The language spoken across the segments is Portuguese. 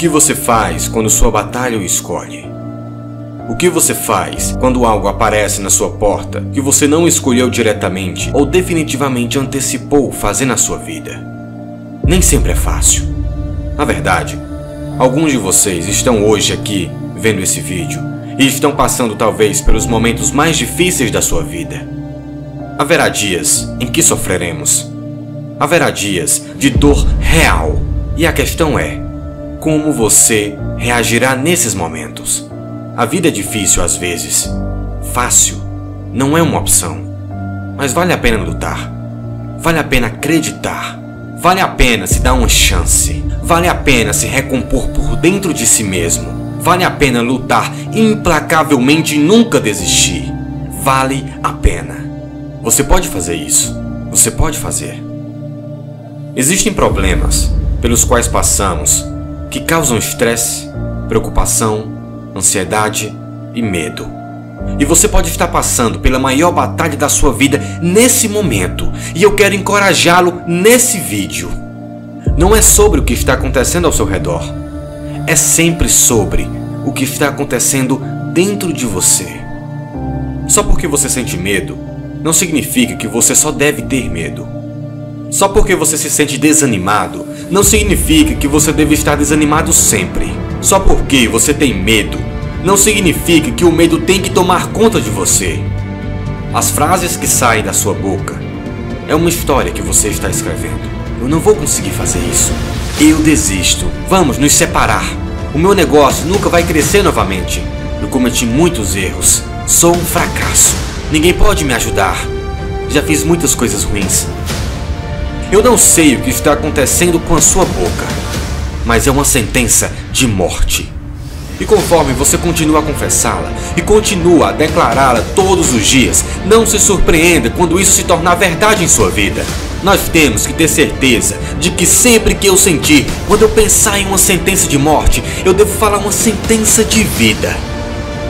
que você faz quando sua batalha o escolhe? O que você faz quando algo aparece na sua porta que você não escolheu diretamente ou definitivamente antecipou fazer na sua vida? Nem sempre é fácil. Na verdade, alguns de vocês estão hoje aqui vendo esse vídeo e estão passando talvez pelos momentos mais difíceis da sua vida. Haverá dias em que sofreremos. Haverá dias de dor real. E a questão é: como você reagirá nesses momentos? A vida é difícil às vezes. Fácil não é uma opção. Mas vale a pena lutar. Vale a pena acreditar. Vale a pena se dar uma chance. Vale a pena se recompor por dentro de si mesmo. Vale a pena lutar implacavelmente e nunca desistir. Vale a pena. Você pode fazer isso. Você pode fazer. Existem problemas pelos quais passamos que causam estresse, preocupação, ansiedade e medo. E você pode estar passando pela maior batalha da sua vida nesse momento, e eu quero encorajá-lo nesse vídeo. Não é sobre o que está acontecendo ao seu redor, é sempre sobre o que está acontecendo dentro de você. Só porque você sente medo, não significa que você só deve ter medo. Só porque você se sente desanimado, não significa que você deve estar desanimado sempre. Só porque você tem medo, não significa que o medo tem que tomar conta de você. As frases que saem da sua boca é uma história que você está escrevendo. Eu não vou conseguir fazer isso. Eu desisto. Vamos nos separar. O meu negócio nunca vai crescer novamente. Eu cometi muitos erros. Sou um fracasso. Ninguém pode me ajudar. Já fiz muitas coisas ruins. Eu não sei o que está acontecendo com a sua boca, mas é uma sentença de morte. E conforme você continua a confessá-la e continua a declará-la todos os dias, não se surpreenda quando isso se tornar verdade em sua vida. Nós temos que ter certeza de que sempre que eu sentir, quando eu pensar em uma sentença de morte, eu devo falar uma sentença de vida.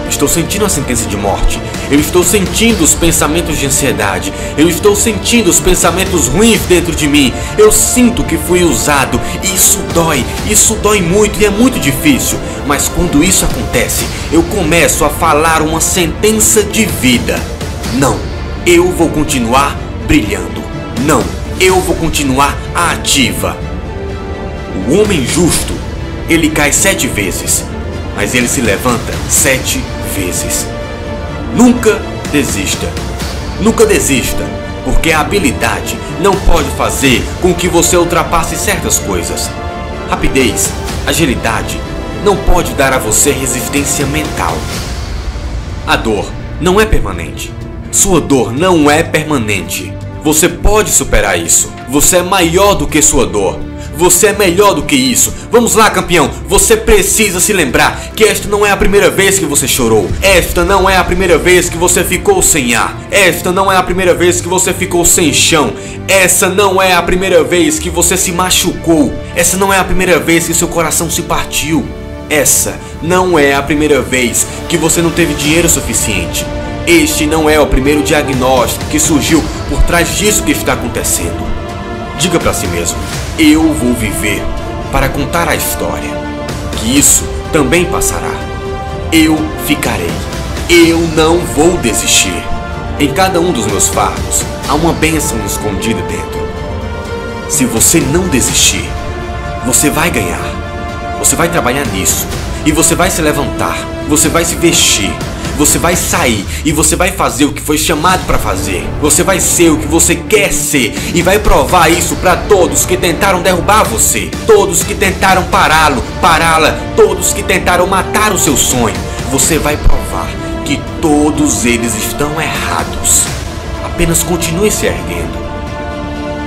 Estou sentindo a sentença de morte. Eu estou sentindo os pensamentos de ansiedade. Eu estou sentindo os pensamentos ruins dentro de mim. Eu sinto que fui usado. Isso dói. Isso dói muito e é muito difícil. Mas quando isso acontece, eu começo a falar uma sentença de vida. Não, eu vou continuar brilhando. Não, eu vou continuar ativa. O homem justo, ele cai sete vezes, mas ele se levanta sete vezes. Nunca desista. Nunca desista, porque a habilidade não pode fazer com que você ultrapasse certas coisas. Rapidez, agilidade não pode dar a você resistência mental. A dor não é permanente. Sua dor não é permanente. Você pode superar isso. Você é maior do que sua dor. Você é melhor do que isso. Vamos lá, campeão. Você precisa se lembrar que esta não é a primeira vez que você chorou. Esta não é a primeira vez que você ficou sem ar. Esta não é a primeira vez que você ficou sem chão. Essa não é a primeira vez que você se machucou. Essa não é a primeira vez que seu coração se partiu. Essa não é a primeira vez que você não teve dinheiro suficiente. Este não é o primeiro diagnóstico que surgiu por trás disso que está acontecendo. Diga para si mesmo: eu vou viver para contar a história. Que isso também passará. Eu ficarei. Eu não vou desistir. Em cada um dos meus fardos há uma bênção escondida dentro. Se você não desistir, você vai ganhar. Você vai trabalhar nisso. E você vai se levantar. Você vai se vestir. Você vai sair e você vai fazer o que foi chamado para fazer. Você vai ser o que você quer ser e vai provar isso para todos que tentaram derrubar você, todos que tentaram pará-lo, pará-la, todos que tentaram matar o seu sonho. Você vai provar que todos eles estão errados. Apenas continue se erguendo.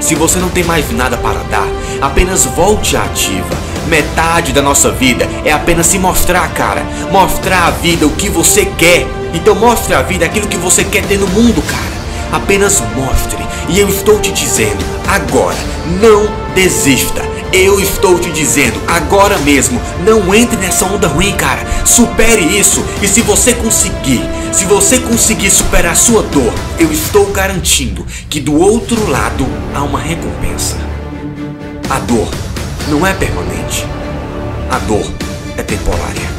Se você não tem mais nada para dar, apenas volte à ativa. Metade da nossa vida é apenas se mostrar, cara. Mostrar à vida o que você quer. Então mostre à vida aquilo que você quer ter no mundo, cara. Apenas mostre. E eu estou te dizendo, agora, não desista. Eu estou te dizendo agora mesmo, não entre nessa onda ruim, cara. Supere isso. E se você conseguir, se você conseguir superar sua dor, eu estou garantindo que do outro lado há uma recompensa. A dor não é permanente. A dor é temporária.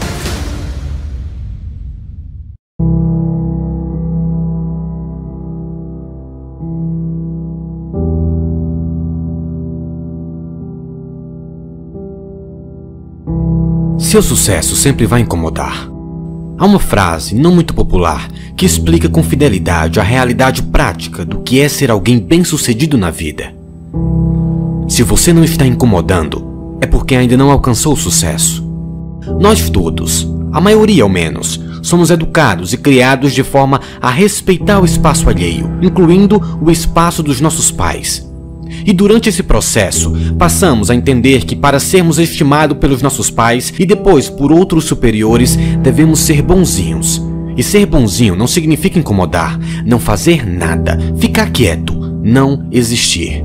Seu sucesso sempre vai incomodar. Há uma frase não muito popular que explica com fidelidade a realidade prática do que é ser alguém bem-sucedido na vida. Se você não está incomodando, é porque ainda não alcançou o sucesso. Nós todos, a maioria ao menos, somos educados e criados de forma a respeitar o espaço alheio, incluindo o espaço dos nossos pais. E durante esse processo, passamos a entender que para sermos estimados pelos nossos pais e depois por outros superiores, devemos ser bonzinhos. E ser bonzinho não significa incomodar, não fazer nada, ficar quieto, não existir.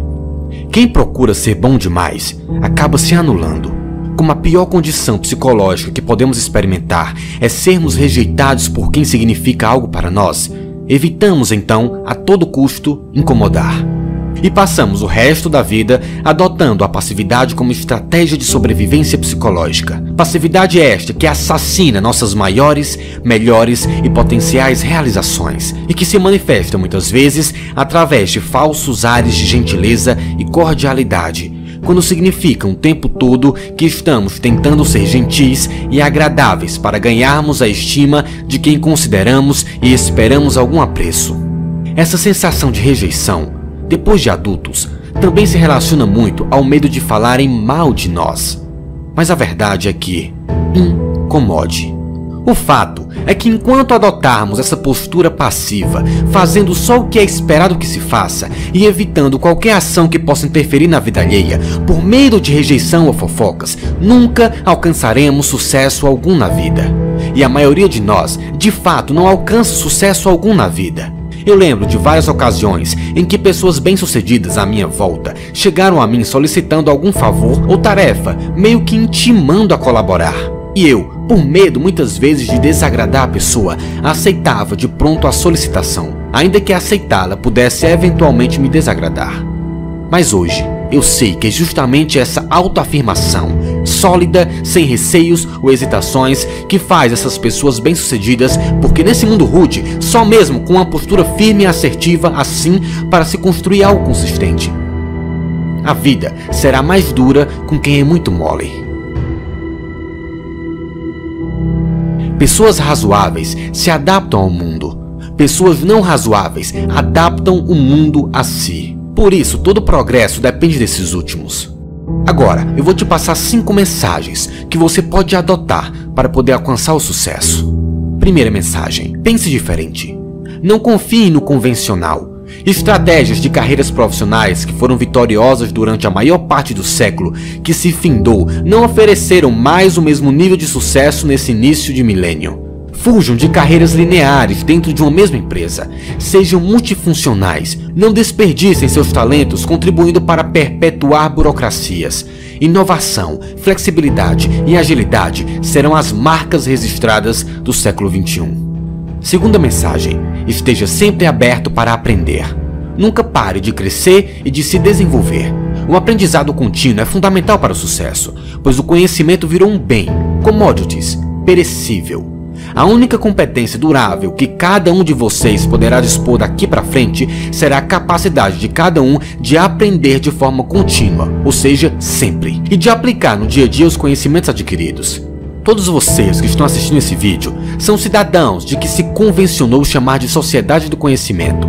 Quem procura ser bom demais acaba se anulando. Como a pior condição psicológica que podemos experimentar é sermos rejeitados por quem significa algo para nós, evitamos então, a todo custo, incomodar e passamos o resto da vida adotando a passividade como estratégia de sobrevivência psicológica. Passividade esta que assassina nossas maiores, melhores e potenciais realizações e que se manifesta muitas vezes através de falsos ares de gentileza e cordialidade quando significa o tempo todo que estamos tentando ser gentis e agradáveis para ganharmos a estima de quem consideramos e esperamos algum apreço. Essa sensação de rejeição depois de adultos, também se relaciona muito ao medo de falarem mal de nós. Mas a verdade é que incomode. O fato é que enquanto adotarmos essa postura passiva, fazendo só o que é esperado que se faça e evitando qualquer ação que possa interferir na vida alheia, por medo de rejeição ou fofocas, nunca alcançaremos sucesso algum na vida. E a maioria de nós, de fato, não alcança sucesso algum na vida. Eu lembro de várias ocasiões em que pessoas bem-sucedidas à minha volta chegaram a mim solicitando algum favor ou tarefa, meio que intimando a colaborar. E eu, por medo muitas vezes de desagradar a pessoa, aceitava de pronto a solicitação, ainda que aceitá-la pudesse eventualmente me desagradar. Mas hoje, eu sei que é justamente essa autoafirmação, sólida, sem receios ou hesitações, que faz essas pessoas bem-sucedidas, porque nesse mundo rude, só mesmo com uma postura firme e assertiva assim para se construir algo consistente. A vida será mais dura com quem é muito mole. Pessoas razoáveis se adaptam ao mundo. Pessoas não razoáveis adaptam o mundo a si. Por isso, todo progresso depende desses últimos. Agora, eu vou te passar cinco mensagens que você pode adotar para poder alcançar o sucesso. Primeira mensagem: pense diferente. Não confie no convencional. Estratégias de carreiras profissionais que foram vitoriosas durante a maior parte do século que se findou não ofereceram mais o mesmo nível de sucesso nesse início de milênio. Fujam de carreiras lineares dentro de uma mesma empresa. Sejam multifuncionais. Não desperdicem seus talentos contribuindo para perpetuar burocracias. Inovação, flexibilidade e agilidade serão as marcas registradas do século XXI. Segunda mensagem: esteja sempre aberto para aprender. Nunca pare de crescer e de se desenvolver. O aprendizado contínuo é fundamental para o sucesso, pois o conhecimento virou um bem, commodities, perecível a única competência durável que cada um de vocês poderá dispor daqui para frente será a capacidade de cada um de aprender de forma contínua, ou seja, sempre, e de aplicar no dia a dia os conhecimentos adquiridos. Todos vocês que estão assistindo esse vídeo são cidadãos de que se convencionou chamar de sociedade do conhecimento.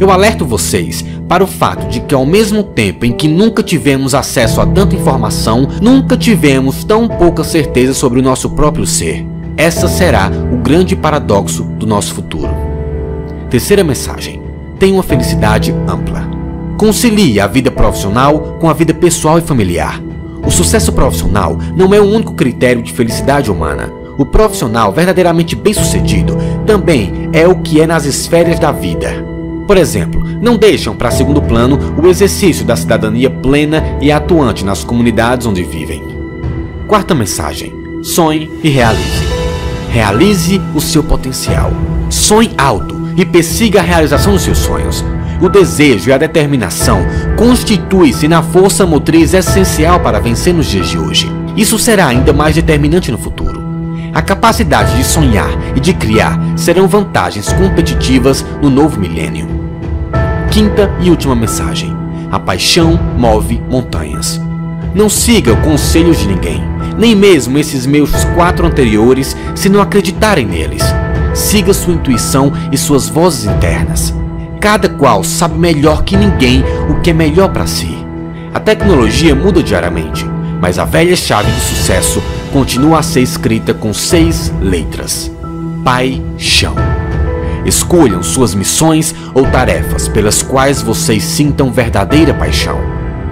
Eu alerto vocês para o fato de que, ao mesmo tempo em que nunca tivemos acesso a tanta informação, nunca tivemos tão pouca certeza sobre o nosso próprio ser. Essa será o grande paradoxo do nosso futuro. Terceira mensagem: tenha uma felicidade ampla. Concilie a vida profissional com a vida pessoal e familiar. O sucesso profissional não é o único critério de felicidade humana. O profissional verdadeiramente bem-sucedido também é o que é nas esferas da vida. Por exemplo, não deixam para segundo plano o exercício da cidadania plena e atuante nas comunidades onde vivem. Quarta mensagem: sonhe e realize. Realize o seu potencial. Sonhe alto e persiga a realização dos seus sonhos. O desejo e a determinação constituem-se na força motriz essencial para vencer nos dias de hoje. Isso será ainda mais determinante no futuro. A capacidade de sonhar e de criar serão vantagens competitivas no novo milênio. Quinta e última mensagem: a paixão move montanhas. Não siga o conselho de ninguém, nem mesmo esses meus quatro anteriores, se não acreditarem neles. Siga sua intuição e suas vozes internas. Cada qual sabe melhor que ninguém o que é melhor para si. A tecnologia muda diariamente, mas a velha chave do sucesso continua a ser escrita com seis letras: paixão. Escolham suas missões ou tarefas pelas quais vocês sintam verdadeira paixão.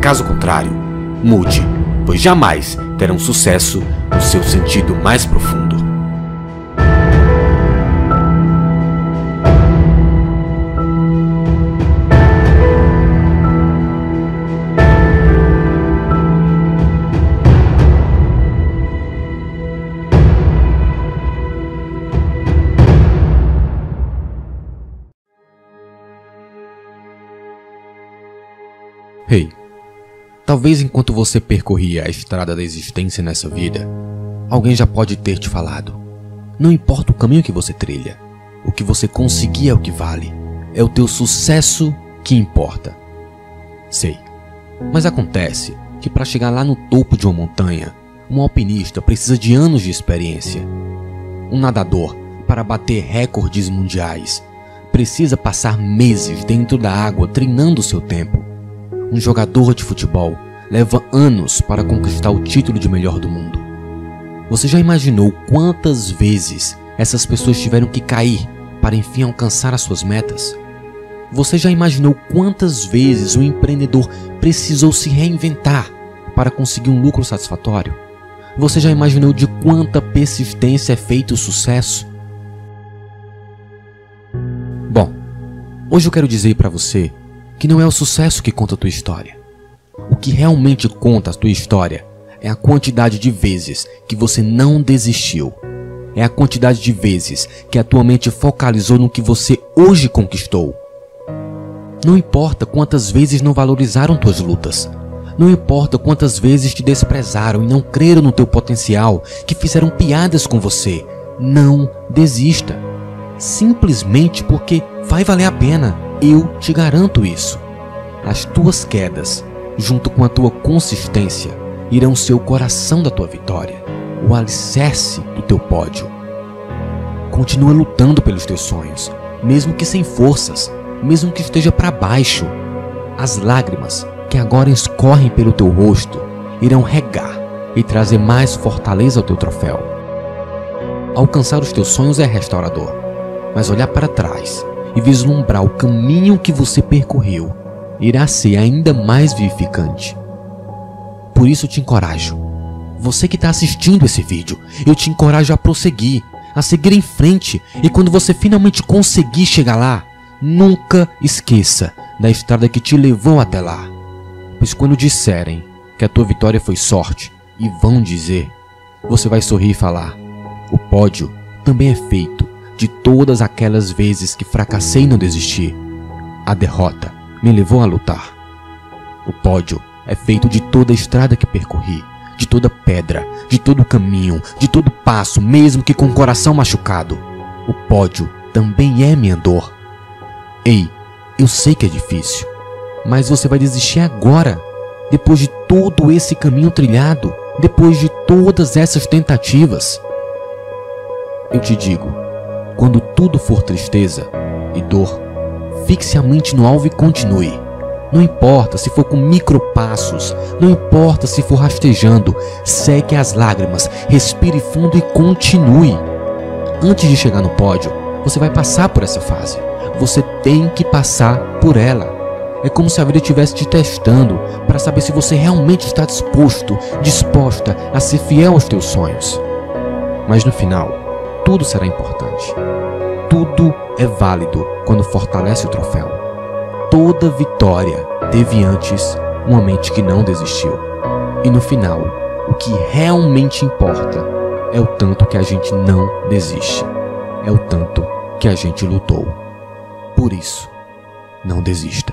Caso contrário, mude, pois jamais terão sucesso no seu sentido mais profundo. Hey, talvez enquanto você percorria a estrada da existência nessa vida, alguém já pode ter te falado: não importa o caminho que você trilha, o que você conseguir é o que vale, é o teu sucesso que importa. Sei, mas acontece que para chegar lá no topo de uma montanha, um alpinista precisa de anos de experiência. Um nadador, para bater recordes mundiais, precisa passar meses dentro da água treinando seu tempo um jogador de futebol leva anos para conquistar o título de melhor do mundo. Você já imaginou quantas vezes essas pessoas tiveram que cair para enfim alcançar as suas metas? Você já imaginou quantas vezes um empreendedor precisou se reinventar para conseguir um lucro satisfatório? Você já imaginou de quanta persistência é feito o sucesso? Bom, hoje eu quero dizer para você que não é o sucesso que conta a tua história. O que realmente conta a tua história é a quantidade de vezes que você não desistiu. É a quantidade de vezes que a tua mente focalizou no que você hoje conquistou. Não importa quantas vezes não valorizaram tuas lutas. Não importa quantas vezes te desprezaram e não creram no teu potencial, que fizeram piadas com você. Não desista. Simplesmente porque vai valer a pena. Eu te garanto isso. As tuas quedas, junto com a tua consistência, irão ser o coração da tua vitória, o alicerce do teu pódio. Continua lutando pelos teus sonhos, mesmo que sem forças, mesmo que esteja para baixo. As lágrimas que agora escorrem pelo teu rosto irão regar e trazer mais fortaleza ao teu troféu. Alcançar os teus sonhos é restaurador, mas olhar para trás e vislumbrar o caminho que você percorreu irá ser ainda mais vivificante. Por isso te encorajo. Você que está assistindo esse vídeo, eu te encorajo a prosseguir, a seguir em frente e quando você finalmente conseguir chegar lá, nunca esqueça da estrada que te levou até lá. Pois quando disserem que a tua vitória foi sorte e vão dizer, você vai sorrir e falar: o pódio também é feito de todas aquelas vezes que fracassei e não desisti. A derrota me levou a lutar. O pódio é feito de toda a estrada que percorri, de toda pedra, de todo caminho, de todo passo, mesmo que com o coração machucado. O pódio também é minha dor. Ei, eu sei que é difícil, mas você vai desistir agora, depois de todo esse caminho trilhado, depois de todas essas tentativas. Eu te digo, quando tudo for tristeza e dor, fixe a mente no alvo e continue. Não importa se for com micropassos, não importa se for rastejando, seque as lágrimas, respire fundo e continue. Antes de chegar no pódio, você vai passar por essa fase. Você tem que passar por ela. É como se a vida estivesse te testando para saber se você realmente está disposto, disposta a ser fiel aos teus sonhos. Mas no final, tudo será importante. Tudo é válido quando fortalece o troféu. Toda vitória teve antes uma mente que não desistiu. E no final, o que realmente importa é o tanto que a gente não desiste. É o tanto que a gente lutou. Por isso, não desista.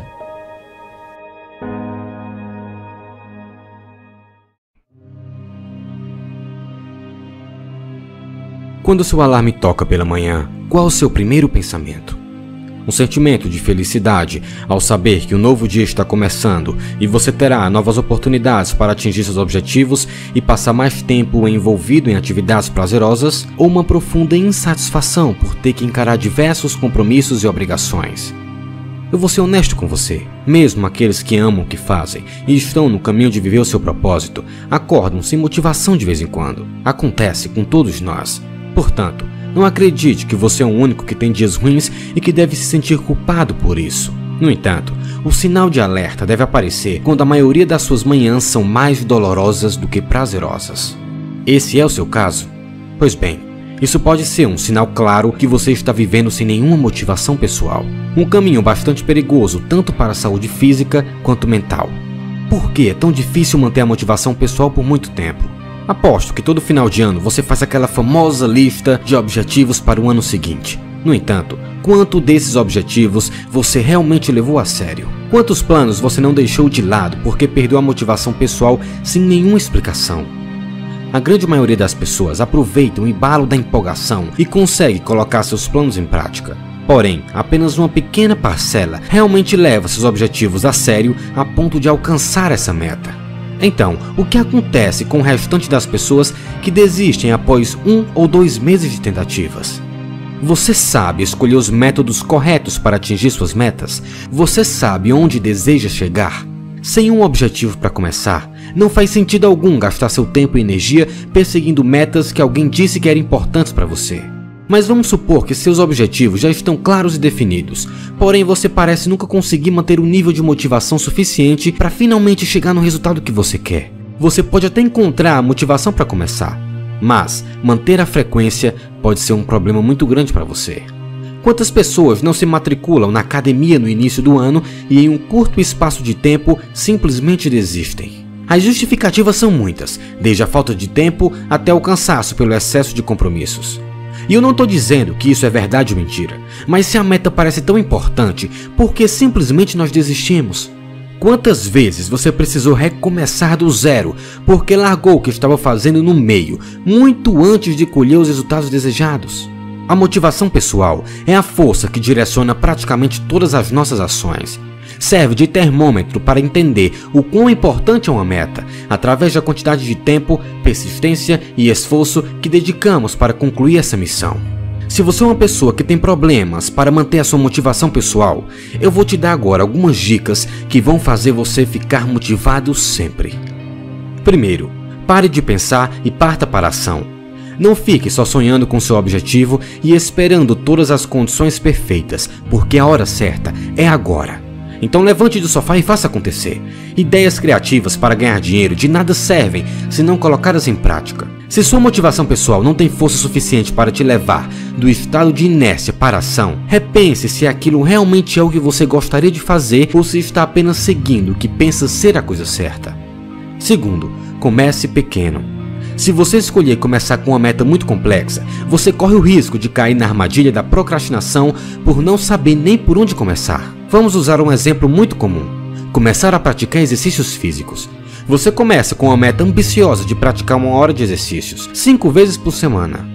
Quando seu alarme toca pela manhã, qual o seu primeiro pensamento? Um sentimento de felicidade ao saber que o um novo dia está começando e você terá novas oportunidades para atingir seus objetivos e passar mais tempo envolvido em atividades prazerosas, ou uma profunda insatisfação por ter que encarar diversos compromissos e obrigações. Eu vou ser honesto com você. Mesmo aqueles que amam o que fazem e estão no caminho de viver o seu propósito, acordam sem motivação de vez em quando. Acontece com todos nós. Portanto, não acredite que você é o único que tem dias ruins e que deve se sentir culpado por isso. No entanto, o sinal de alerta deve aparecer quando a maioria das suas manhãs são mais dolorosas do que prazerosas. Esse é o seu caso? Pois bem, isso pode ser um sinal claro que você está vivendo sem nenhuma motivação pessoal. Um caminho bastante perigoso tanto para a saúde física quanto mental. Por que é tão difícil manter a motivação pessoal por muito tempo? Aposto que todo final de ano você faz aquela famosa lista de objetivos para o ano seguinte. No entanto, quanto desses objetivos você realmente levou a sério? Quantos planos você não deixou de lado porque perdeu a motivação pessoal sem nenhuma explicação? A grande maioria das pessoas aproveita o embalo da empolgação e consegue colocar seus planos em prática. Porém, apenas uma pequena parcela realmente leva seus objetivos a sério a ponto de alcançar essa meta. Então, o que acontece com o restante das pessoas que desistem após um ou dois meses de tentativas? Você sabe escolher os métodos corretos para atingir suas metas? Você sabe onde deseja chegar? Sem um objetivo para começar, não faz sentido algum gastar seu tempo e energia perseguindo metas que alguém disse que eram importantes para você. Mas vamos supor que seus objetivos já estão claros e definidos, porém você parece nunca conseguir manter o nível de motivação suficiente para finalmente chegar no resultado que você quer. Você pode até encontrar a motivação para começar, mas manter a frequência pode ser um problema muito grande para você. Quantas pessoas não se matriculam na academia no início do ano e em um curto espaço de tempo simplesmente desistem? As justificativas são muitas, desde a falta de tempo até o cansaço pelo excesso de compromissos. E eu não estou dizendo que isso é verdade ou mentira, mas se a meta parece tão importante, por que simplesmente nós desistimos? Quantas vezes você precisou recomeçar do zero porque largou o que estava fazendo no meio, muito antes de colher os resultados desejados? A motivação pessoal é a força que direciona praticamente todas as nossas ações serve de termômetro para entender o quão importante é uma meta, através da quantidade de tempo, persistência e esforço que dedicamos para concluir essa missão. Se você é uma pessoa que tem problemas para manter a sua motivação pessoal, eu vou te dar agora algumas dicas que vão fazer você ficar motivado sempre. Primeiro, pare de pensar e parta para a ação. Não fique só sonhando com seu objetivo e esperando todas as condições perfeitas, porque a hora certa é agora. Então levante do sofá e faça acontecer. Ideias criativas para ganhar dinheiro de nada servem se não colocadas em prática. Se sua motivação pessoal não tem força suficiente para te levar do estado de inércia para a ação, repense se aquilo realmente é o que você gostaria de fazer ou se está apenas seguindo o que pensa ser a coisa certa. Segundo, comece pequeno. Se você escolher começar com uma meta muito complexa, você corre o risco de cair na armadilha da procrastinação por não saber nem por onde começar. Vamos usar um exemplo muito comum: começar a praticar exercícios físicos. Você começa com uma meta ambiciosa de praticar uma hora de exercícios, cinco vezes por semana.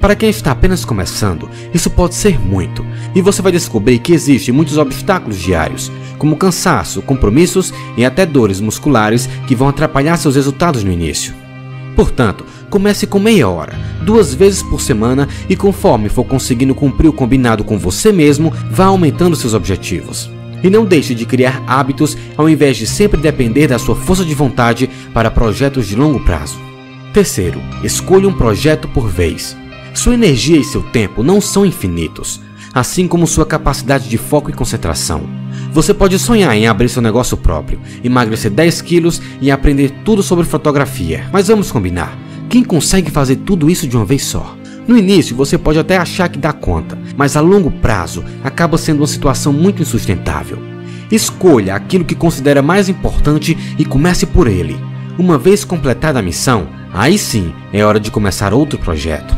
Para quem está apenas começando, isso pode ser muito, e você vai descobrir que existem muitos obstáculos diários, como cansaço, compromissos e até dores musculares que vão atrapalhar seus resultados no início. Portanto, comece com meia hora, duas vezes por semana e conforme for conseguindo cumprir o combinado com você mesmo, vá aumentando seus objetivos. E não deixe de criar hábitos ao invés de sempre depender da sua força de vontade para projetos de longo prazo. Terceiro, escolha um projeto por vez. Sua energia e seu tempo não são infinitos, assim como sua capacidade de foco e concentração. Você pode sonhar em abrir seu negócio próprio, emagrecer 10 quilos e aprender tudo sobre fotografia. Mas vamos combinar: quem consegue fazer tudo isso de uma vez só? No início você pode até achar que dá conta, mas a longo prazo acaba sendo uma situação muito insustentável. Escolha aquilo que considera mais importante e comece por ele. Uma vez completada a missão, aí sim é hora de começar outro projeto.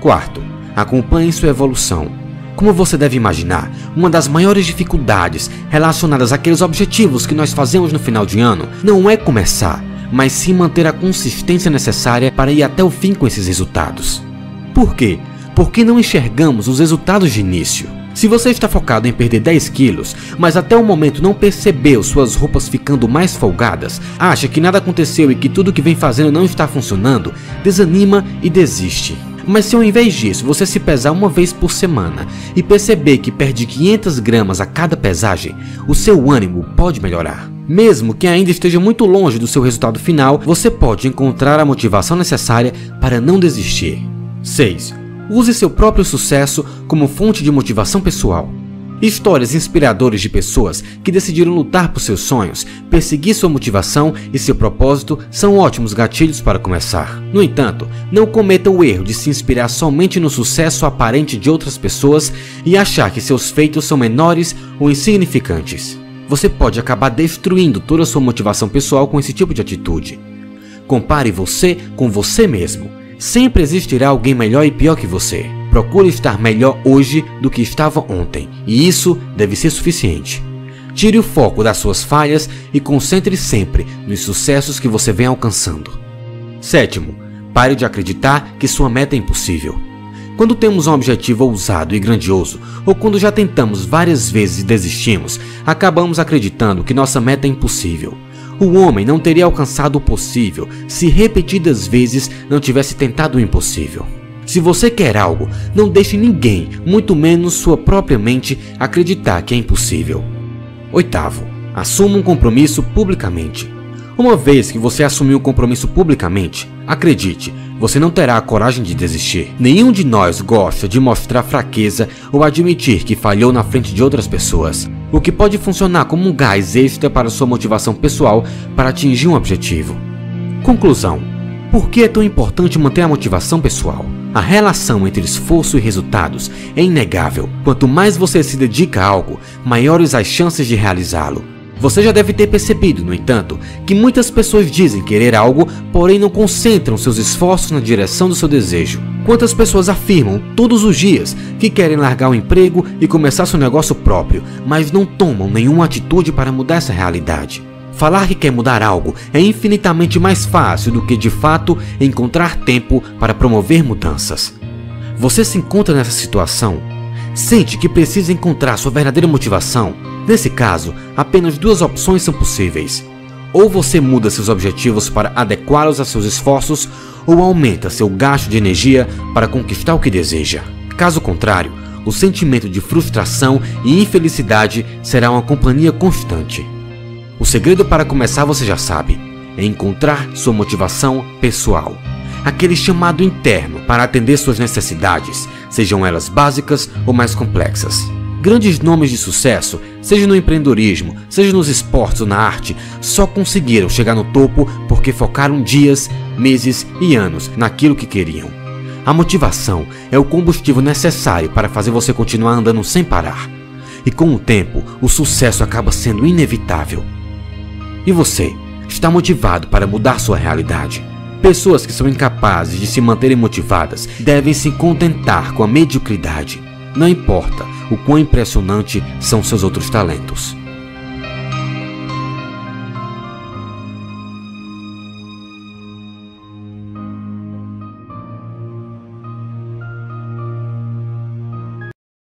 Quarto, acompanhe sua evolução. Como você deve imaginar, uma das maiores dificuldades relacionadas àqueles objetivos que nós fazemos no final de ano não é começar, mas sim manter a consistência necessária para ir até o fim com esses resultados. por quê? Porque não enxergamos os resultados de início. Se você está focado em perder 10 quilos, mas até o momento não percebeu suas roupas ficando mais folgadas, acha que nada aconteceu e que tudo que vem fazendo não está funcionando, desanima e desiste. Mas se ao invés disso você se pesar uma vez por semana e perceber que perde 500 gramas a cada pesagem, o seu ânimo pode melhorar. Mesmo que ainda esteja muito longe do seu resultado final, você pode encontrar a motivação necessária para não desistir. 6. Use seu próprio sucesso como fonte de motivação pessoal. Histórias inspiradoras de pessoas que decidiram lutar por seus sonhos, perseguir sua motivação e seu propósito são ótimos gatilhos para começar. No entanto, não cometa o erro de se inspirar somente no sucesso aparente de outras pessoas e achar que seus feitos são menores ou insignificantes. Você pode acabar destruindo toda a sua motivação pessoal com esse tipo de atitude. Compare você com você mesmo Sempre existirá alguém melhor e pior que você. Procure estar melhor hoje do que estava ontem, e isso deve ser suficiente. Tire o foco das suas falhas e concentre sempre nos sucessos que você vem alcançando. Sétimo, pare de acreditar que sua meta é impossível. Quando temos um objetivo ousado e grandioso, ou quando já tentamos várias vezes e desistimos, acabamos acreditando que nossa meta é impossível. O homem não teria alcançado o possível se repetidas vezes não tivesse tentado o impossível. Se você quer algo, não deixe ninguém, muito menos sua própria mente, acreditar que é impossível. Oitavo, assuma um compromisso publicamente. Uma vez que você assumiu um compromisso publicamente, acredite, você não terá a coragem de desistir. Nenhum de nós gosta de mostrar fraqueza ou admitir que falhou na frente de outras pessoas, o que pode funcionar como um gás extra para sua motivação pessoal para atingir um objetivo. Conclusão: por que é tão importante manter a motivação pessoal? A relação entre esforço e resultados é inegável. Quanto mais você se dedica a algo, maiores as chances de realizá-lo. Você já deve ter percebido, no entanto, que muitas pessoas dizem querer algo, porém não concentram seus esforços na direção do seu desejo. Quantas pessoas afirmam todos os dias que querem largar o emprego e começar seu negócio próprio, mas não tomam nenhuma atitude para mudar essa realidade? Falar que quer mudar algo é infinitamente mais fácil do que de fato encontrar tempo para promover mudanças. Você se encontra nessa situação? Sente que precisa encontrar sua verdadeira motivação? Nesse caso, apenas duas opções são possíveis. Ou você muda seus objetivos para adequá-los a seus esforços, ou aumenta seu gasto de energia para conquistar o que deseja. Caso contrário, o sentimento de frustração e infelicidade será uma companhia constante. O segredo para começar você já sabe: é encontrar sua motivação pessoal. Aquele chamado interno para atender suas necessidades, sejam elas básicas ou mais complexas. Grandes nomes de sucesso, seja no empreendedorismo, seja nos esportes ou na arte, só conseguiram chegar no topo porque focaram dias, meses e anos naquilo que queriam. A motivação é o combustível necessário para fazer você continuar andando sem parar. E com o tempo, o sucesso acaba sendo inevitável. E você, está motivado para mudar sua realidade? Pessoas que são incapazes de se manterem motivadas devem se contentar com a mediocridade. Não importa o quão impressionante são seus outros talentos.